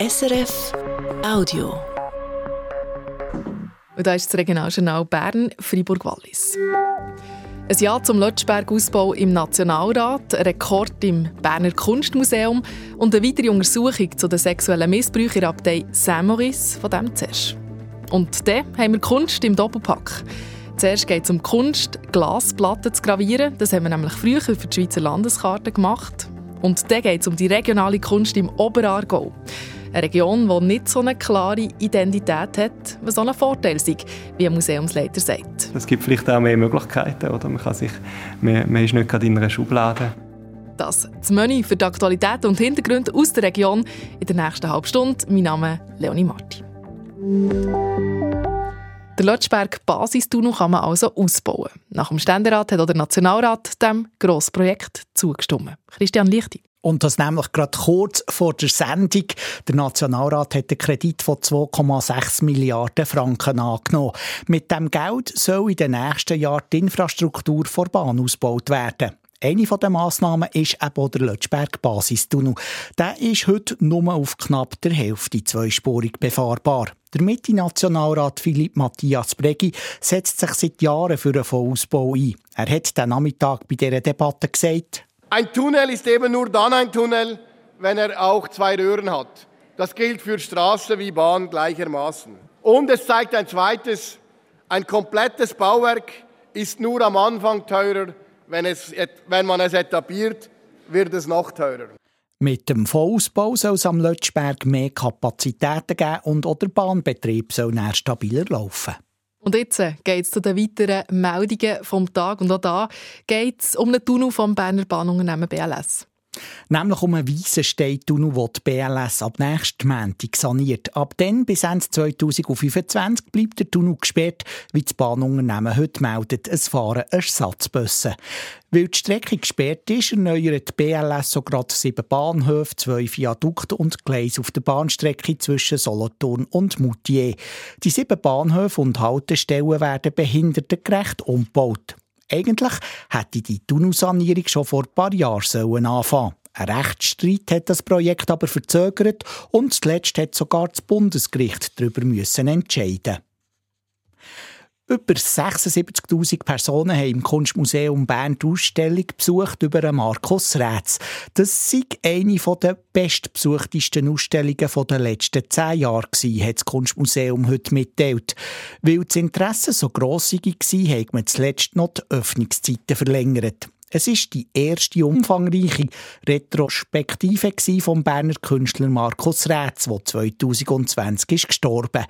SRF Audio. Und da ist das Regionaljournal Bern, Fribourg-Wallis. Ein Jahr zum Lötschberg-Ausbau im Nationalrat, ein Rekord im Berner Kunstmuseum und eine weitere Untersuchung zu den sexuellen Missbrauchen in Abtei Saint-Maurice, von dem zuerst. Und dann haben wir Kunst im Doppelpack. Zuerst geht es um Kunst, Glasplatten zu gravieren. Das haben wir nämlich früher für die Schweizer Landeskarte gemacht. Und dann geht es um die regionale Kunst im Oberaargau. Eine Region, die nicht so eine klare Identität hat, was auch ein Vorteil ist, wie ein Museumsleiter sagt. Es gibt vielleicht auch mehr Möglichkeiten, oder? Man, kann sich, man, man ist nicht gerade in einer Schublade. Das das Menü für die Aktualität und Hintergründe aus der Region in der nächsten halben Stunde. Mein Name ist Leonie Marti. Der Lötschberg Basistunnel kann man also ausbauen. Nach dem Ständerat hat auch der Nationalrat dem Grossprojekt zugestimmt. Christian Lichti. Und das nämlich gerade kurz vor der Sendung. Der Nationalrat hat einen Kredit von 2,6 Milliarden Franken angenommen. Mit dem Geld soll in den nächsten Jahren die Infrastruktur vor Bahn ausgebaut werden. Eine der Massnahmen ist eben der Lötschberg-Basistunnel. Der ist heute nur auf knapp der Hälfte zweispurig befahrbar. Der Mitte-Nationalrat Philipp Matthias Bregi setzt sich seit Jahren für einen Vollausbau ein. Er hat den Nachmittag bei dieser Debatte gesagt, ein Tunnel ist eben nur dann ein Tunnel, wenn er auch zwei Röhren hat. Das gilt für Straße wie Bahn gleichermaßen. Und es zeigt ein zweites, ein komplettes Bauwerk ist nur am Anfang teurer, wenn, es, wenn man es etabliert, wird es noch teurer. Mit dem Vollausbau soll es am Lötschberg mehr Kapazitäten geben und auch der Bahnbetrieb soll näher stabiler laufen. Und jetzt äh, geht es zu den weiteren Meldungen vom Tag. Und auch da geht es um den Tunnel vom Berner Bahnunternehmen BLS. Nämlich um einen Weissenstein-Tunnel, den die BLS ab nächsten Montag saniert. Ab dann bis Ende 2025 bleibt der Tunnel gesperrt, wie das Bahnunternehmen heute meldet. Es fahren Ersatzbusse. Weil die Strecke gesperrt ist, erneuert die BLS so gerade sieben Bahnhöfe, zwei Viadukte und Gleise auf der Bahnstrecke zwischen Solothurn und Moutier. Die sieben Bahnhöfe und Haltestellen werden behindertengerecht umgebaut. Eigentlich hätte die Tunnelsanierung schon vor ein paar Jahren anfangen sollen. Ein Rechtsstreit hat das Projekt aber verzögert und zuletzt hat sogar das Bundesgericht darüber müssen entscheiden. Über 76.000 Personen haben im Kunstmuseum Bern die Ausstellung besucht über Markus Rätz. Das war eine der bestbesuchtesten Ausstellungen der letzten zehn Jahre, hat das Kunstmuseum heute mitteilt. Weil das Interesse so gross war, hat man zuletzt noch die Öffnungszeiten verlängert. Es ist die erste umfangreiche Retrospektive vom Berner Künstler Markus Rätz, der 2020 ist gestorben.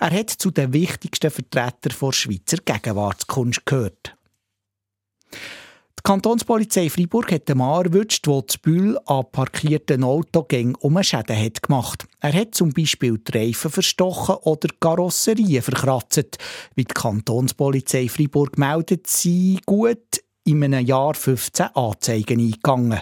Er hat zu den wichtigsten Vertretern der Schweizer Gegenwartskunst gehört. Die Kantonspolizei Freiburg hat den Mann erwischt, der zu Bühl an parkierten Autogängen um Schäden hat gemacht. Er hat zum Beispiel die Reifen verstochen oder Karosserien verkratzt. Wie die Kantonspolizei Freiburg meldet, sie gut in einem Jahr 15 Anzeigen eingegangen.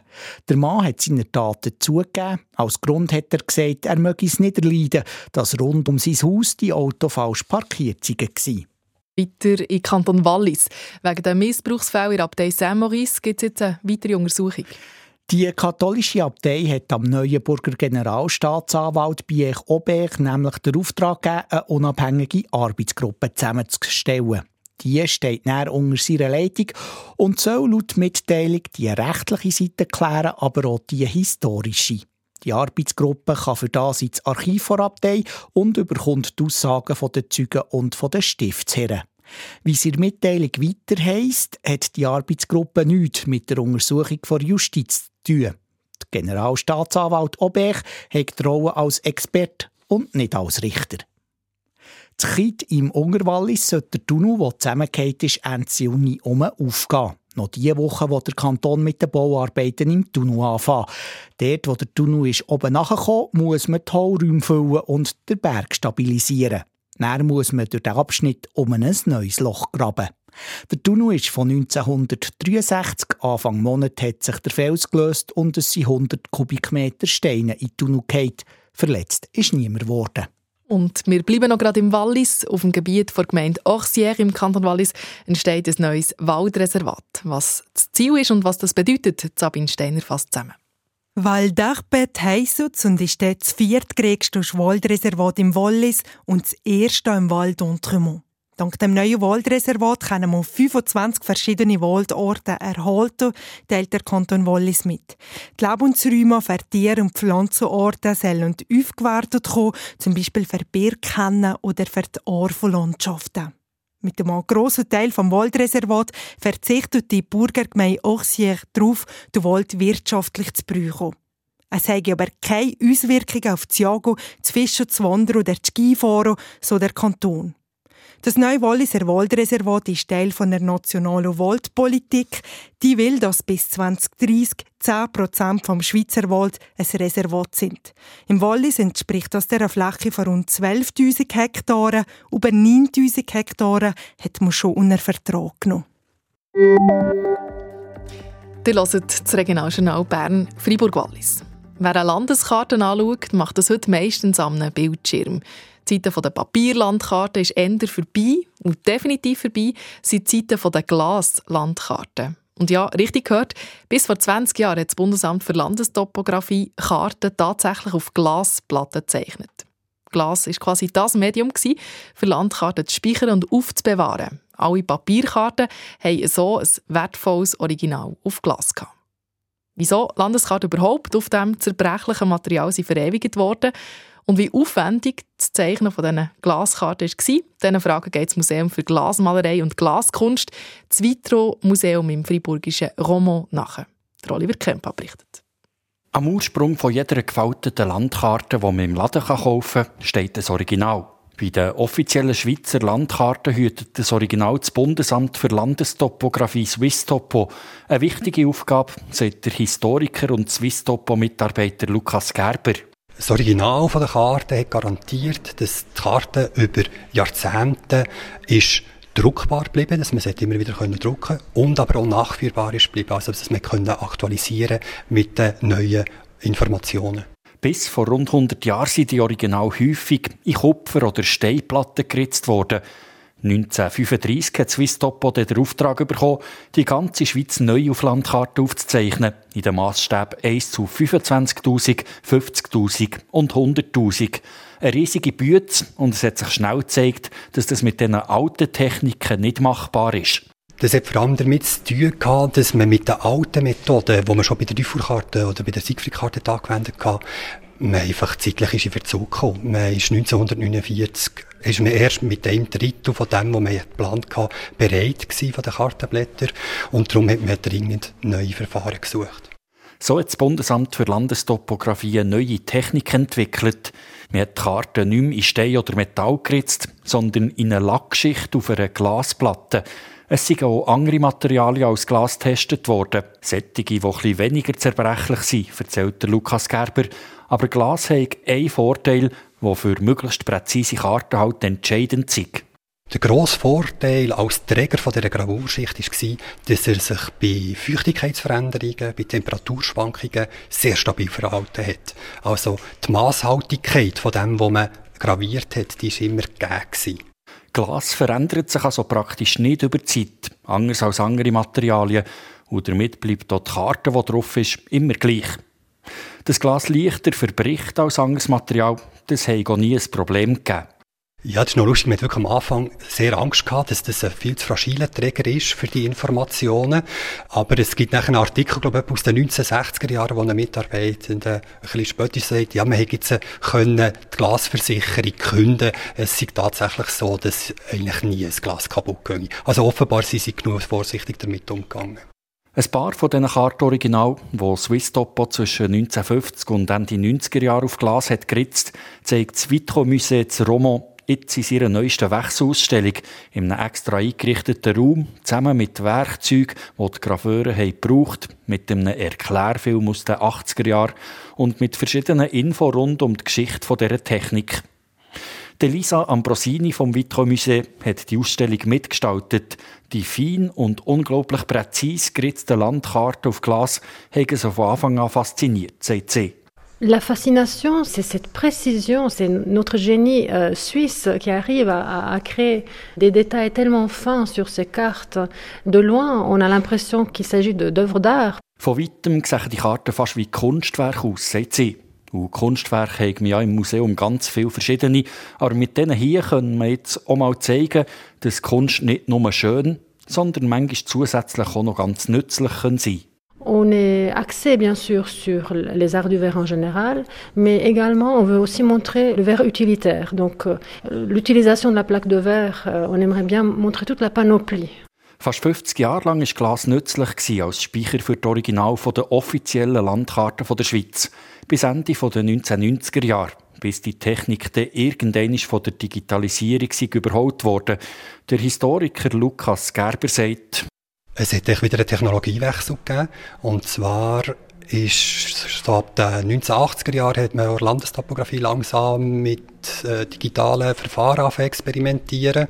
Der Mann hat seine Taten zugegeben. Als Grund hat er gesagt, er möge es nicht erleiden, dass rund um sein Haus die Autos falsch parkiert waren. Weiter in Kanton Wallis. Wegen der Missbrauchsfälle in der Abtei Saint-Maurice gibt es jetzt eine weitere Untersuchung. Die katholische Abtei hat am Neuenburger Generalstaatsanwalt Biech Oberg nämlich den Auftrag gegeben, eine unabhängige Arbeitsgruppe zusammenzustellen. Die steht näher unter seiner Leitung und soll laut Mitteilung die rechtliche Seite klären, aber auch die historische. Die Arbeitsgruppe kann für das ins Archiv der und überkommt die Aussagen der Zeugen und der Stiftsherren. Wie es in der Mitteilung weiter heisst, hat die Arbeitsgruppe nichts mit der Untersuchung der Justiz zu tun. Der Generalstaatsanwalt Obech hat die Rolle als Expert und nicht als Richter. Zu Kit im Ungerwallis sollte der Tunnel, der zusammengeht ist, Ende Juni um aufgehen. Noch diese Woche wo der Kanton mit den Bauarbeiten im Tunnel anfangen. Dort, wo der Tunnel ist oben nachgekommen, muss man die Hohlräume füllen und den Berg stabilisieren. Dann muss man durch den Abschnitt um ein neues Loch graben. Der Tunnel ist von 1963. Anfang Monat hat sich der Fels gelöst und es sind 100 Kubikmeter Steine in den Tunnel gefallen. Verletzt ist niemand geworden. Und wir bleiben noch gerade im Wallis. Auf dem Gebiet der Gemeinde Orsières im Kanton Wallis entsteht ein neues Waldreservat. Was das Ziel ist und was das bedeutet, Sabine Steiner fasst zusammen. Val d'Arpet heisst und ist das viertgrößte Waldreservat im Wallis und das erste im Val d'Entremont. Dank dem neuen Waldreservat können wir 25 verschiedene Waldorte erhalten, teilt der Kanton Wallis mit. Die Lebensräume für Tier- und Pflanzenorte sollen aufgewertet kommen, zum Beispiel für Birkennen oder für die Orpholandschaften. Mit dem grossen Teil vom Waldreservat verzichtet die Burgergemeinde Auxier darauf, den Wald wirtschaftlich zu brauchen. Es habe aber keine Auswirkungen auf das Jagen, das Fischen, das Wandern oder das Skifahren, so der Kanton. Das neue Walliser Waldreservat ist Teil von der nationalen Waldpolitik. Die will, dass bis 2030 10 Prozent vom Schweizer Wald ein Reservat sind. Im Wallis entspricht das der Fläche von rund 12.000 Hektaren. Über 9.000 Hektaren hat man schon unter Vertrag genommen. Ihr hört das Regionaljournal Bern Fribourg-Wallis. Wer eine Landeskarte anschaut, macht das heute meistens am Bildschirm. Die Zeiten der Papierlandkarten ist eher vorbei und definitiv vorbei sind die Zeiten der Glaslandkarten. Und ja, richtig gehört, bis vor 20 Jahren hat das Bundesamt für Landestopographie Karten tatsächlich auf Glasplatten gezeichnet. Glas war quasi das Medium für Landkarten zu speichern und aufzubewahren. Alle Papierkarten haben so ein wertvolles Original auf Glas gehabt. Wieso Landeskarten überhaupt auf diesem zerbrechlichen Material sind verewigt worden und wie aufwendig das Zeichnen von diesen Glaskarten war, diesen Fragen geht das Museum für Glasmalerei und Glaskunst, das Vitro-Museum im friburgischen Romont nach. Oliver Kempa berichtet. Am Ursprung von jeder gefalteten Landkarte, die man im Laden kaufen kann, steht das Original. Bei den offiziellen Schweizer Landkarten hütet das Original das Bundesamt für Landestopographie Swisstopo. Eine wichtige Aufgabe, sagt der Historiker und Swisstopo-Mitarbeiter Lukas Gerber. Das Original der Karte hat garantiert, dass die Karte über Jahrzehnte ist druckbar geblieben, dass man sie immer wieder drucken können und aber auch nachführbar ist geblieben, also dass man aktualisieren mit den neuen Informationen. Bis vor rund 100 Jahren sind die Original häufig in Kupfer- oder Steinplatten geritzt worden. 1935 hat Swisstopo den Auftrag bekommen, die ganze Schweiz neu auf Landkarte aufzuzeichnen, in den Maßstäben 1 zu 25.000, 50.000 und 100.000. Eine riesige Bütze und es hat sich schnell gezeigt, dass das mit diesen alten Techniken nicht machbar ist. Das hat vor allem damit zu tun gehabt, dass man mit den alten Methoden, die man schon bei der Dufour-Karte oder bei der Siegfried-Karte angewendet hat, man einfach zeitlich ist in Verzug gekommen. Man ist 1949 ist man erst mit einem Drittel von dem, was man geplant hatte, bereit gewesen von den Kartenblättern. Und darum hat man dringend neue Verfahren gesucht. So hat das Bundesamt für Landestopographie neue Technik entwickelt. Man hat die Karten nicht mehr in Stein oder Metall geritzt, sondern in eine Lackschicht auf einer Glasplatte. Es sind auch andere Materialien als Glas getestet worden. Sättige, die etwas weniger zerbrechlich sind, erzählt der Lukas Gerber. Aber Glas hat einen Vorteil, der für möglichst präzise Karten halt entscheidend ist. Der grosse Vorteil als Träger dieser Gravurschicht war, dass er sich bei Feuchtigkeitsveränderungen, bei Temperaturschwankungen sehr stabil verhalten hat. Also die Masshaltigkeit von dem, was man graviert hat, die war immer gegeben. Glas verändert sich also praktisch nicht über die Zeit, anders als andere Materialien. Und damit bleibt dort die Karte, die drauf ist, immer gleich. Das Glas leichter verbricht als anderes Material, das hat auch nie ein Problem gegeben. Ja, das ist noch lustig. Man hat wirklich am Anfang sehr Angst gehabt, dass das ein viel zu fragiler Träger ist für die Informationen. Aber es gibt nachher einen Artikel, glaube ich, aus den 1960er Jahren, wo ein Mitarbeitender ein bisschen später sagt, ja, man hätte jetzt können die Glasversicherung künden. Es ist tatsächlich so, dass eigentlich nie ein Glas kaputt ging. Also offenbar sind sie genug vorsichtig damit umgegangen. Ein paar von diesen Kartoriginal, die Swiss Topo zwischen 1950 und Ende 90er Jahre auf Glas hat geritzt, zeigt das Vitro Musée zu Romont jetzt in ihrer neuesten Wechselausstellung in einem extra eingerichteten Raum, zusammen mit Werkzeugen, die die Graveuren haben gebraucht, mit einem Erklärfilm aus den 80er Jahren und mit verschiedenen Infos rund um die Geschichte dieser Technik. Elisa Ambrosini vom Vitro Musée hat die Ausstellung mitgestaltet. Die fein und unglaublich präzise geritzten Landkarten auf Glas haben sie von Anfang an fasziniert, sagt sie. La fascination, c'est cette précision, c'est notre génie euh, suisse qui arrive à, à, créer des détails tellement fins sur ces cartes. De loin, on a l'impression qu'il s'agit d'œuvres d'art. Von weitem sehen die Karten fast wie Kunstwerke aus, sagt sie. Und Kunstwerke haben wir ja im Museum ganz viele verschiedene. Aber mit denen hier können wir jetzt auch mal zeigen, dass Kunst nicht nur schön, sondern manchmal zusätzlich auch noch ganz nützlich sein kann. On est axé bien sûr sur les arts du verre en général, mais également on veut aussi montrer le verre utilitaire. Donc euh, l'utilisation de la plaque de verre, euh, on aimerait bien montrer toute la panoplie. Fast 50 Jahre lang war Glas nützlich als Speicher für das Original der offiziellen Landkarte der Schweiz. Bis Ende der 1990er Jahre, bis die Technik dann irgendwann von der Digitalisierung überholt wurde. Der Historiker Lukas Gerber sagt, es hat wieder einen Technologiewechsel gegeben. Und zwar ist so ab den 1980er Jahren hat man Landestopographie langsam mit äh, digitalen Verfahren experimentieren.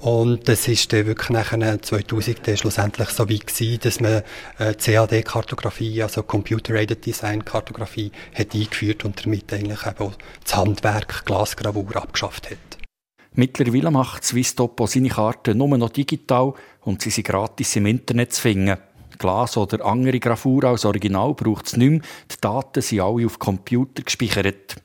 Und das ist dann wirklich nachher 2000 dann schlussendlich so weit gewesen, dass man äh, CAD-Kartografie, also Computer-Aided Design-Kartografie, hat eingeführt und damit eigentlich eben das Handwerk Glasgravur abgeschafft hat. Mittlerweile macht Swisstopo seine Karten nur noch digital und sie sind gratis im Internet zu finden. Glas oder andere Gravur als Original braucht es nicht mehr. Die Daten sind alle auf Computer gespeichert.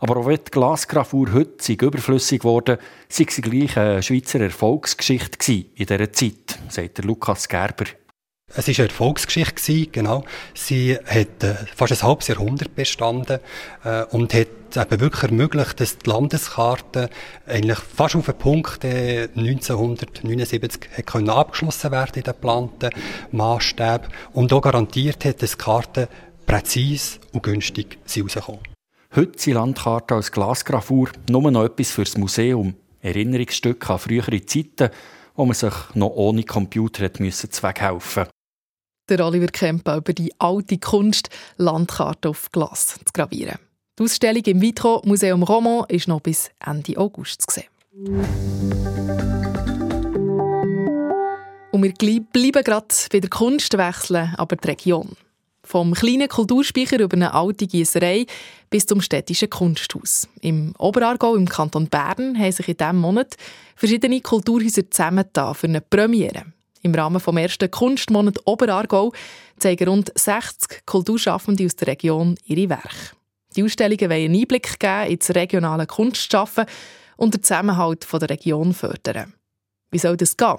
Aber auch wenn die Glasgravur heute überflüssig wurde, sei sie gleich eine Schweizer Erfolgsgeschichte in dieser Zeit, sagt Lukas Gerber. Es war eine Erfolgsgeschichte, genau. Sie hat äh, fast ein halbes Jahrhundert bestanden äh, und hat eben wirklich ermöglicht, dass die Landeskarte eigentlich fast auf den Punkt äh, 1979 hat können abgeschlossen werden in den geplanten Maßstäben und auch garantiert hat, dass die Karten präzise und günstig rauskommen. Heute sind Landkarten als Glasgravur nur noch etwas fürs Museum. Erinnerungsstücke an frühere Zeiten, wo man sich noch ohne Computer hat müssen zweckhelfen der Oliver Kemper über die alte Kunst, Landkarten auf Glas zu gravieren. Die Ausstellung im Vitro Museum Roman ist noch bis Ende August zu sehen. Und wir bleiben gerade bei der Kunst wechseln, aber die Region. Vom kleinen Kulturspeicher über eine alte Gießerei bis zum städtischen Kunsthaus. Im Oberargau im Kanton Bern haben sich in diesem Monat verschiedene Kulturhäuser zusammengetan für eine Premiere. Im Rahmen des ersten Kunstmonat Oberargau zeigen rund 60 Kulturschaffende aus der Region ihre Werke. Die Ausstellungen wollen einen Einblick geben ins regionale Kunstschaffen und den Zusammenhalt der Region fördern. Wie soll das gehen?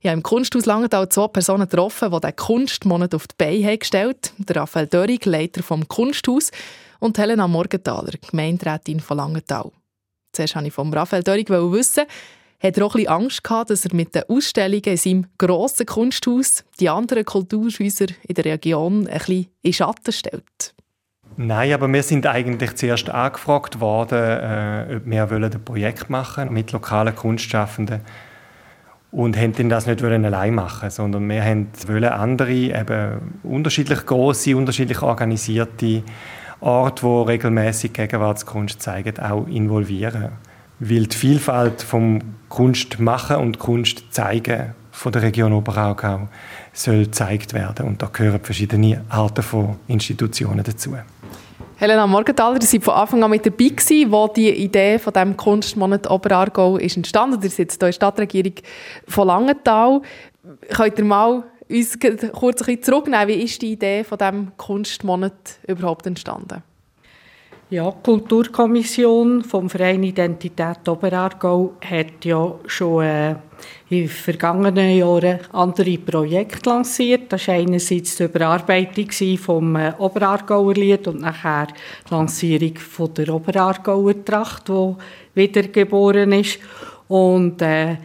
Ich habe im Kunsthaus Langenthal zwei Personen getroffen, die diesen Kunstmonat auf die Beine gestellt haben. Raphael Dörig, Leiter vom Kunsthaus, und Helena Morgenthaler, Gemeinderätin von Langenthal. Zuerst wollte ich von Raphael Dörig wissen, hat er auch ein Angst gehabt, dass er mit den Ausstellungen in seinem grossen Kunsthaus die anderen Kulturhäuser in der Region ein bisschen in Schatten stellt? Nein, aber wir sind eigentlich zuerst angefragt worden, äh, ob wir ein Projekt machen mit lokalen Kunstschaffenden und haben das nicht allein machen, sondern wir wollten andere, eben unterschiedlich große, unterschiedlich organisierte Orte, die regelmäßig Gegenwartskunst zeigen, auch involvieren weil die Vielfalt vom Kunstmachen und Kunst zeigen von der Region Oberaargau soll gezeigt werden und da gehören verschiedene Arten von Institutionen dazu. Helena Morgenthaler, Sie waren von Anfang an mit dabei, gewesen, wo die Idee von dem Kunstmonat Oberaargau ist entstanden. Ihr sitzt hier in der Stadtregierung von Langenthal. Könnt ihr mal uns kurz ein zurücknehmen? Wie ist die Idee von dem Kunstmonat überhaupt entstanden? Ja, die Kulturkommission vom Verein Identität Oberargau hat ja schon äh, in vergangenen Jahren andere Projekte lanciert. Das war einerseits die Überarbeitung vom äh, Oberargauer Lied und nachher die Lancierung der Oberargauer Tracht, die wiedergeboren ist. Und äh,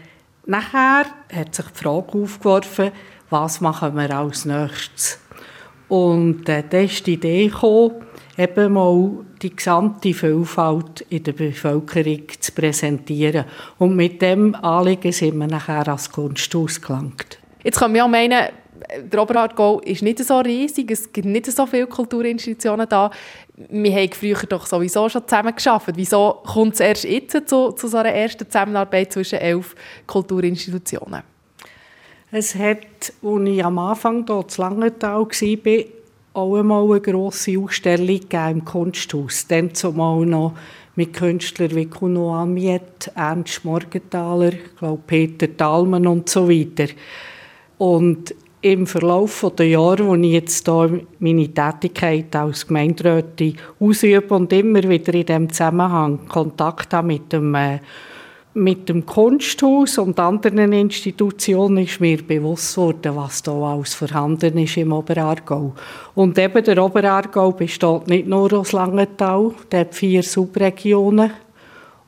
nachher hat sich die Frage aufgeworfen, was machen wir als nächstes? Und äh, da ist die Idee gekommen, eben mal die gesamte Vielfalt in der Bevölkerung zu präsentieren. Und mit dem Anliegen sind wir nachher als Kunsthaus gelangt. Jetzt kann man ja meinen, der Oberartgau ist nicht so riesig, es gibt nicht so viele Kulturinstitutionen da. Wir haben früher doch sowieso schon zusammen geschafft. Wieso kommt es erst jetzt zu, zu so einer ersten Zusammenarbeit zwischen elf Kulturinstitutionen? Es hat, als ich am Anfang hier zu Langenthal war, auch einmal eine grosse Ausstellung im Kunsthaus. Dann zumal noch mit Künstlern wie Kuno Amiet, Ernst Morgenthaler, glaube Peter Thalmann und so weiter. Und im Verlauf der Jahre, wo ich jetzt hier meine Tätigkeit als Gemeinderätin ausübe und immer wieder in diesem Zusammenhang Kontakt habe mit dem, äh, mit dem Kunsthaus und anderen Institutionen, ist mir bewusst worden, was da alles vorhanden ist im Oberaargau. Und eben der Oberaargau besteht nicht nur aus Langenthal, der hat vier Subregionen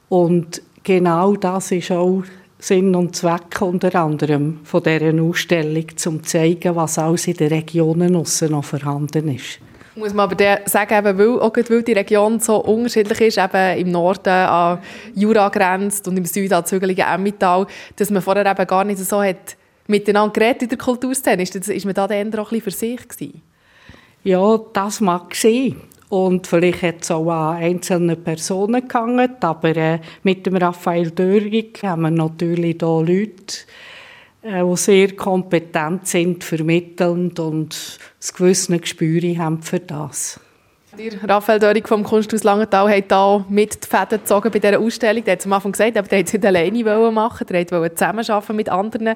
und genau das ist auch Sinn und Zweck unter anderem von dieser Ausstellung, um zu zeigen, was alles in den Regionen noch vorhanden ist. Muss man aber sagen, eben, weil, auch weil die Region so unterschiedlich ist, eben im Norden an Jura grenzt und im Süden an zügelige Emmental, dass man vorher eben gar nicht so hat miteinander geredet in der Kulturszene. Ist, ist man da dann auch ein für sich gewesen? Ja, das mag sein. Und vielleicht hat es auch an einzelnen Personen gehangen, aber äh, mit dem Raphael Dörig haben wir natürlich hier Leute, die sehr kompetent sind, vermittelnd und ein gewisses Gespür haben für das. Der Raphael Dörig vom Kunsthaus Langenthal hat hier mit die Fäden gezogen bei dieser Ausstellung. Der hat am Anfang gesagt, aber der wollte es nicht alleine machen, der wollte zusammenarbeiten mit anderen.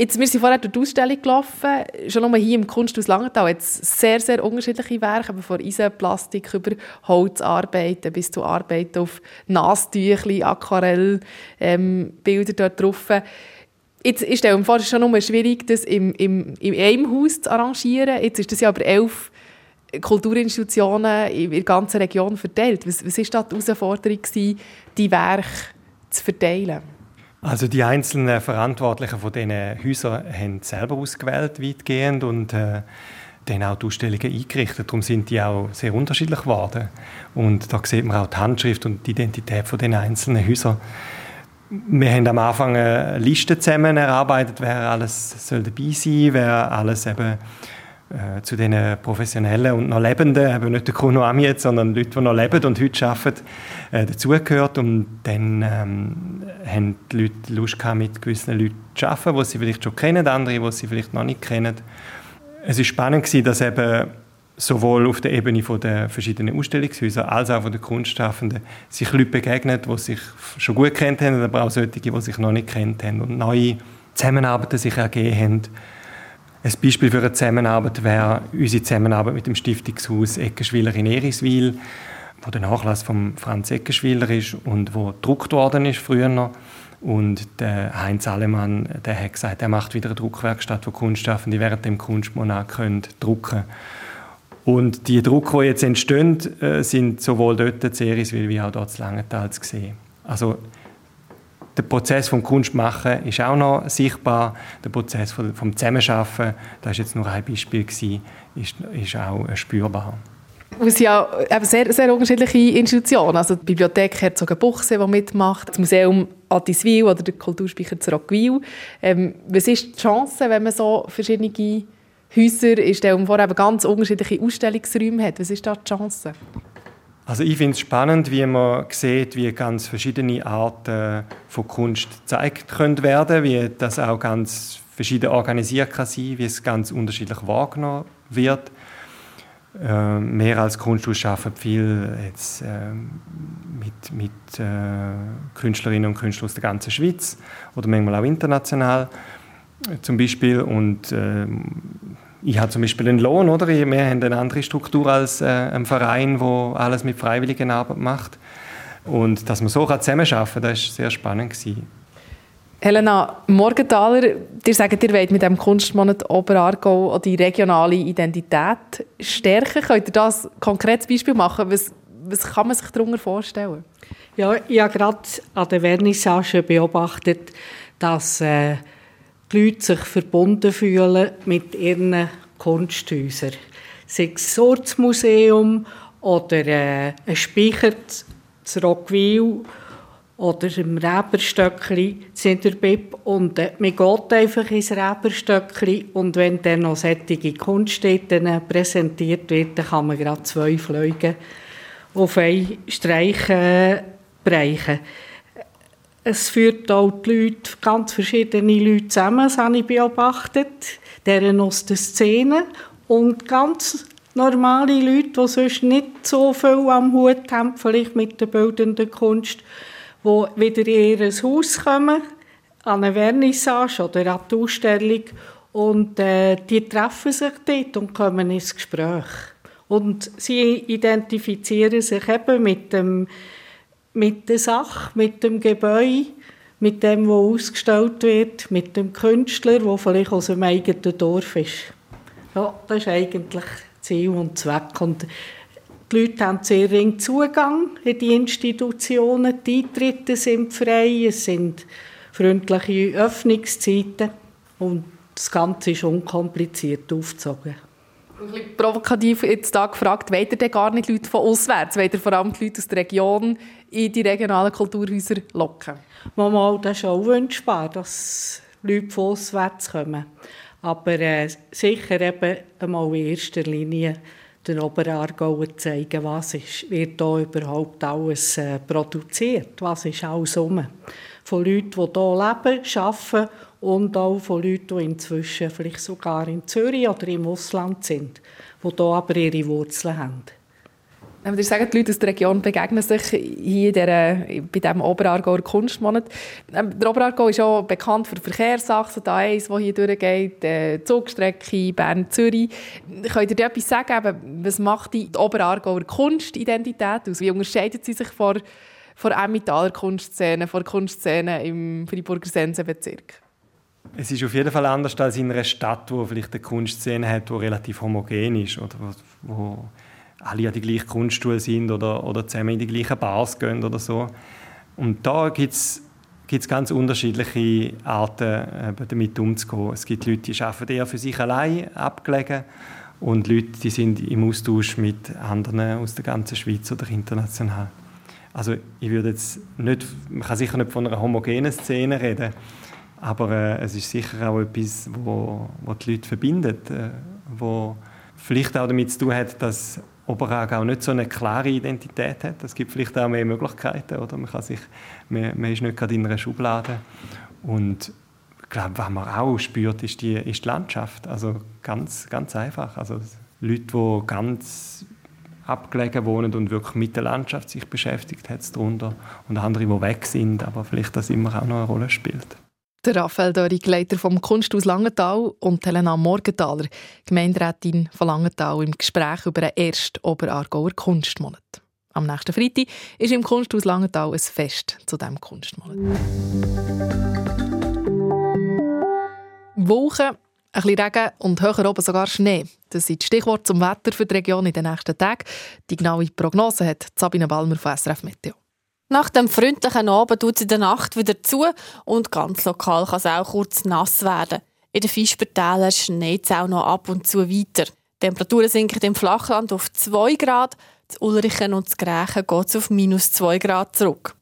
Jetzt, wir sind vorher durch die Ausstellung gelaufen. Schon nur hier im Kunsthaus Langenthal hat es sehr, sehr unterschiedliche Werke, von Eisenplastik über Holzarbeiten bis zu Arbeiten auf Nastüchli, Aquarellbilder ähm, dort drauf. Jetzt ist es vor schon nur schwierig, das im, im, im einem Haus zu arrangieren. Jetzt ist das ja aber elf Kulturinstitutionen in der ganzen Region verteilt. Was, da die Herausforderung, die Werke zu verteilen? Also die einzelnen Verantwortlichen von diesen Häusern haben selber ausgewählt, weitgehend, und äh, dann auch die Ausstellungen eingerichtet. Darum sind die auch sehr unterschiedlich geworden. Und da sieht man auch die Handschrift und die Identität von den einzelnen Häusern. Wir haben am Anfang eine Liste zusammen erarbeitet, wer alles soll dabei sein, wer alles eben äh, zu den Professionellen und noch Lebenden, eben nicht der Kuno Amiet, sondern Leute, die noch leben und heute arbeiten, äh, dazugehört. Und dann ähm, haben die Leute Lust gehabt, mit gewissen Leuten zu arbeiten, die sie vielleicht schon kennen, andere, die sie vielleicht noch nicht kennen. Es war spannend, gewesen, dass eben sowohl auf der Ebene der verschiedenen Ausstellungshäuser als auch von den Kunstschaffenden sich Leute begegnet, die sich schon gut kennt haben, aber auch solche, die sich noch nicht kennt haben und neue Zusammenarbeiten sich ergeben haben ein Beispiel für eine Zusammenarbeit wäre unsere Zusammenarbeit mit dem Stiftungshaus Eckenschwiller in Eriswil, wo der Nachlass von Franz Eckenschwiller ist und wo gedruckt worden ist früher noch. Und der Heinz Allemann, der hat gesagt, er macht wieder eine Druckwerkstatt, wo Kunstschaffende während dem Kunstmonat können drucken Und die Drucke, die jetzt entstehen, äh, sind sowohl dort in Eriswil wie auch dort in Langenthal zu sehen. Also der Prozess vom Kunstmachen ist auch noch sichtbar. Der Prozess vom, Zusammenarbeiten, das ist jetzt nur ein Beispiel gewesen, ist, ist auch spürbar. Es sind ja sehr, sehr unterschiedliche Institutionen. Also die Bibliothek Herzogenbuchsee, die mitmacht, das Museum Attiswil oder der Kulturspeicher Zrockwil. Ähm, was ist die Chance, wenn man so verschiedene Häuser ist, der vorher eben ganz unterschiedliche Ausstellungsräume hat? Was ist da die Chance? Also ich finde es spannend, wie man sieht, wie ganz verschiedene Arten von Kunst gezeigt können werden, wie das auch ganz verschieden organisiert kann sein, wie es ganz unterschiedlich wahrgenommen wird. Äh, mehr als Kunsthaus arbeiten viel jetzt, äh, mit, mit äh, Künstlerinnen und Künstlern aus der ganzen Schweiz oder manchmal auch international äh, zum Beispiel und ähm, ich habe zum Beispiel einen Lohn, oder? Wir haben eine andere Struktur als äh, ein Verein, wo alles mit Freiwilligenarbeit macht. Und dass man so zusammenarbeiten kann, das war sehr spannend. Gewesen. Helena Morgenthaler, ihr sagt, ihr wollt mit dem Kunstmonat Oberaargau auch die regionale Identität stärken. Könnt ihr das ein konkretes Beispiel machen? Was, was kann man sich darunter vorstellen? Ja, ich habe gerade an der Vernissage beobachtet, dass äh, die Leute sich verbunden fühlen mit ihren Kunsthäusern. Sei es das Ortsmuseum oder äh, ein Speicher zu Rockwil oder im Räberstöckli in der Bib. Und äh, man geht einfach ins Räberstöckli und wenn dann noch solche Kunststätten präsentiert wird, dann kann man gerade zwei Flüge auf einen Streich äh. Es führt auch die Leute, ganz verschiedene Leute zusammen, das habe ich beobachtet, deren aus der Szene und ganz normale Leute, die sonst nicht so viel am Hut haben, vielleicht mit der bildenden Kunst, die wieder in ihr Haus kommen, an eine Vernissage oder an die Ausstellung Und äh, die treffen sich dort und kommen ins Gespräch. Und sie identifizieren sich eben mit, dem, mit der Sache, mit dem Gebäude, mit dem, was ausgestellt wird, mit dem Künstler, der vielleicht aus dem eigenen Dorf ist. Ja, das ist eigentlich Ziel und Zweck. Und die Leute haben sehr ring Zugang in die Institutionen. Die Eintritte sind frei, es sind freundliche Öffnungszeiten und das Ganze ist unkompliziert aufgezogen. Ein bisschen provokativ jetzt da gefragt, wollt ihr denn gar nicht Leute von auswärts, wollt ihr vor allem die Leute aus der Region in die regionalen Kulturhäuser locken? Mal, das ist auch wünschbar, dass Leute von auswärts kommen. Aber äh, sicher eben einmal in erster Linie den Oberaargauer zeigen, was ist, wird hier überhaupt alles äh, produziert, was ist alles rum. Von Leuten, die hier leben, arbeiten und auch von Leuten, die inzwischen vielleicht sogar in Zürich oder im Ausland sind, die hier aber ihre Wurzeln haben. Wenn wir sagen, die Leute aus der Region begegnen sich hier der, bei diesem Oberaargauer Kunstmonat. Ähm, der Oberaargau ist auch bekannt für Verkehrsachsen, die A1, die hier durchgeht, die Zugstrecke Bern-Zürich. Könnt ihr dir etwas sagen, was macht die Oberaargauer Kunstidentität aus? Wie unterscheidet sie sich von, von Emmentaler Kunstszene, von der Kunstszene im Freiburger Sensenbezirk? Es ist auf jeden Fall anders als in einer Stadt, wo vielleicht eine Kunstszene hat, die relativ homogen ist oder wo alle an die gleichen Kunststuhl sind oder, oder zusammen in die gleichen Bars gehen oder so. Und da gibt es ganz unterschiedliche Arten, damit umzugehen. Es gibt Leute, die arbeiten eher für sich allein abgelegen und Leute, die sind im Austausch mit anderen aus der ganzen Schweiz oder international. Also ich würde jetzt nicht, man kann sicher nicht von einer homogenen Szene reden, aber äh, es ist sicher auch etwas, wo, wo die Leute verbindet, äh, wo vielleicht auch damit zu tun hat, dass Oberaargau nicht so eine klare Identität hat. Es gibt vielleicht auch mehr Möglichkeiten, oder? Man, kann sich, man, man ist nicht gerade in einer Schublade. Und ich glaube, was man auch spürt, ist die, ist die Landschaft. Also ganz, ganz einfach. Also Leute, die ganz abgelegen wohnen und wirklich mit der Landschaft sich beschäftigt, hat es darunter. Und andere, die weg sind, aber vielleicht das immer auch noch eine Rolle spielt. Der Raphael Dörig, Leiter vom Kunsthaus Langenthal und Helena Morgenthaler, Gemeinderätin von Langenthal, im Gespräch über den ersten Oberaargauer Kunstmonat. Am nächsten Freitag ist im Kunsthaus Langenthal ein Fest zu diesem Kunstmonat. Wochen, ein bisschen Regen und höher oben sogar Schnee. Das sind die Stichworte zum Wetter für die Region in den nächsten Tagen. Die genaue Prognose hat Sabine Balmer von SRF Meteo. Nach dem freundlichen Abend tut es in der Nacht wieder zu und ganz lokal kann es auch kurz nass werden. In den Fischbertälern schneit es auch noch ab und zu weiter. Die Temperaturen sinken im Flachland auf 2 Grad, zu Ulrichen und zu Grächen geht es auf minus 2 Grad zurück.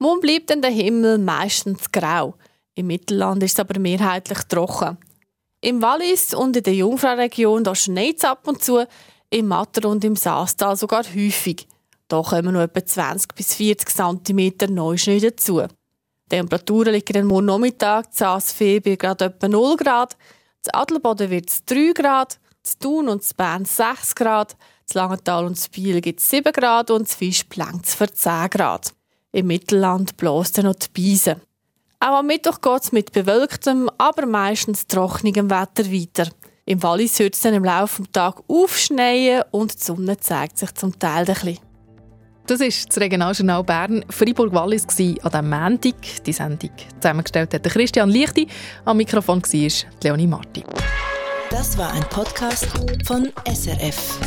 Morgen bleibt dann der Himmel meistens grau. Im Mittelland ist es aber mehrheitlich trocken. Im Wallis und in der Jungfrauregion schneit es ab und zu, im Matter und im Saastal sogar häufig. Da kommen noch etwa 20 bis 40 cm Neuschnee dazu. Die Temperaturen liegen morgen Nachmittag, zu Asfee bei gerade etwa 0 Grad, zu Adelboden wird es 3 Grad, zu Thun und zu Bern 6 Grad, zu Langenthal und zu Biel gibt es 7 Grad und zu Fisch plankt es für 10 Grad. Im Mittelland bläst noch die Beise. Auch am Mittwoch geht es mit bewölktem, aber meistens trockenem Wetter weiter. Im Wallis hört es dann im Laufe des Tages aufschneien und die Sonne zeigt sich zum Teil ein bisschen. Das war das Regionaljournal Bern Freiburg-Wallis an diesem Montag. Die Sendung zusammengestellt hat Christian Lichti. Am Mikrofon war Leonie Marti. Das war ein Podcast von SRF.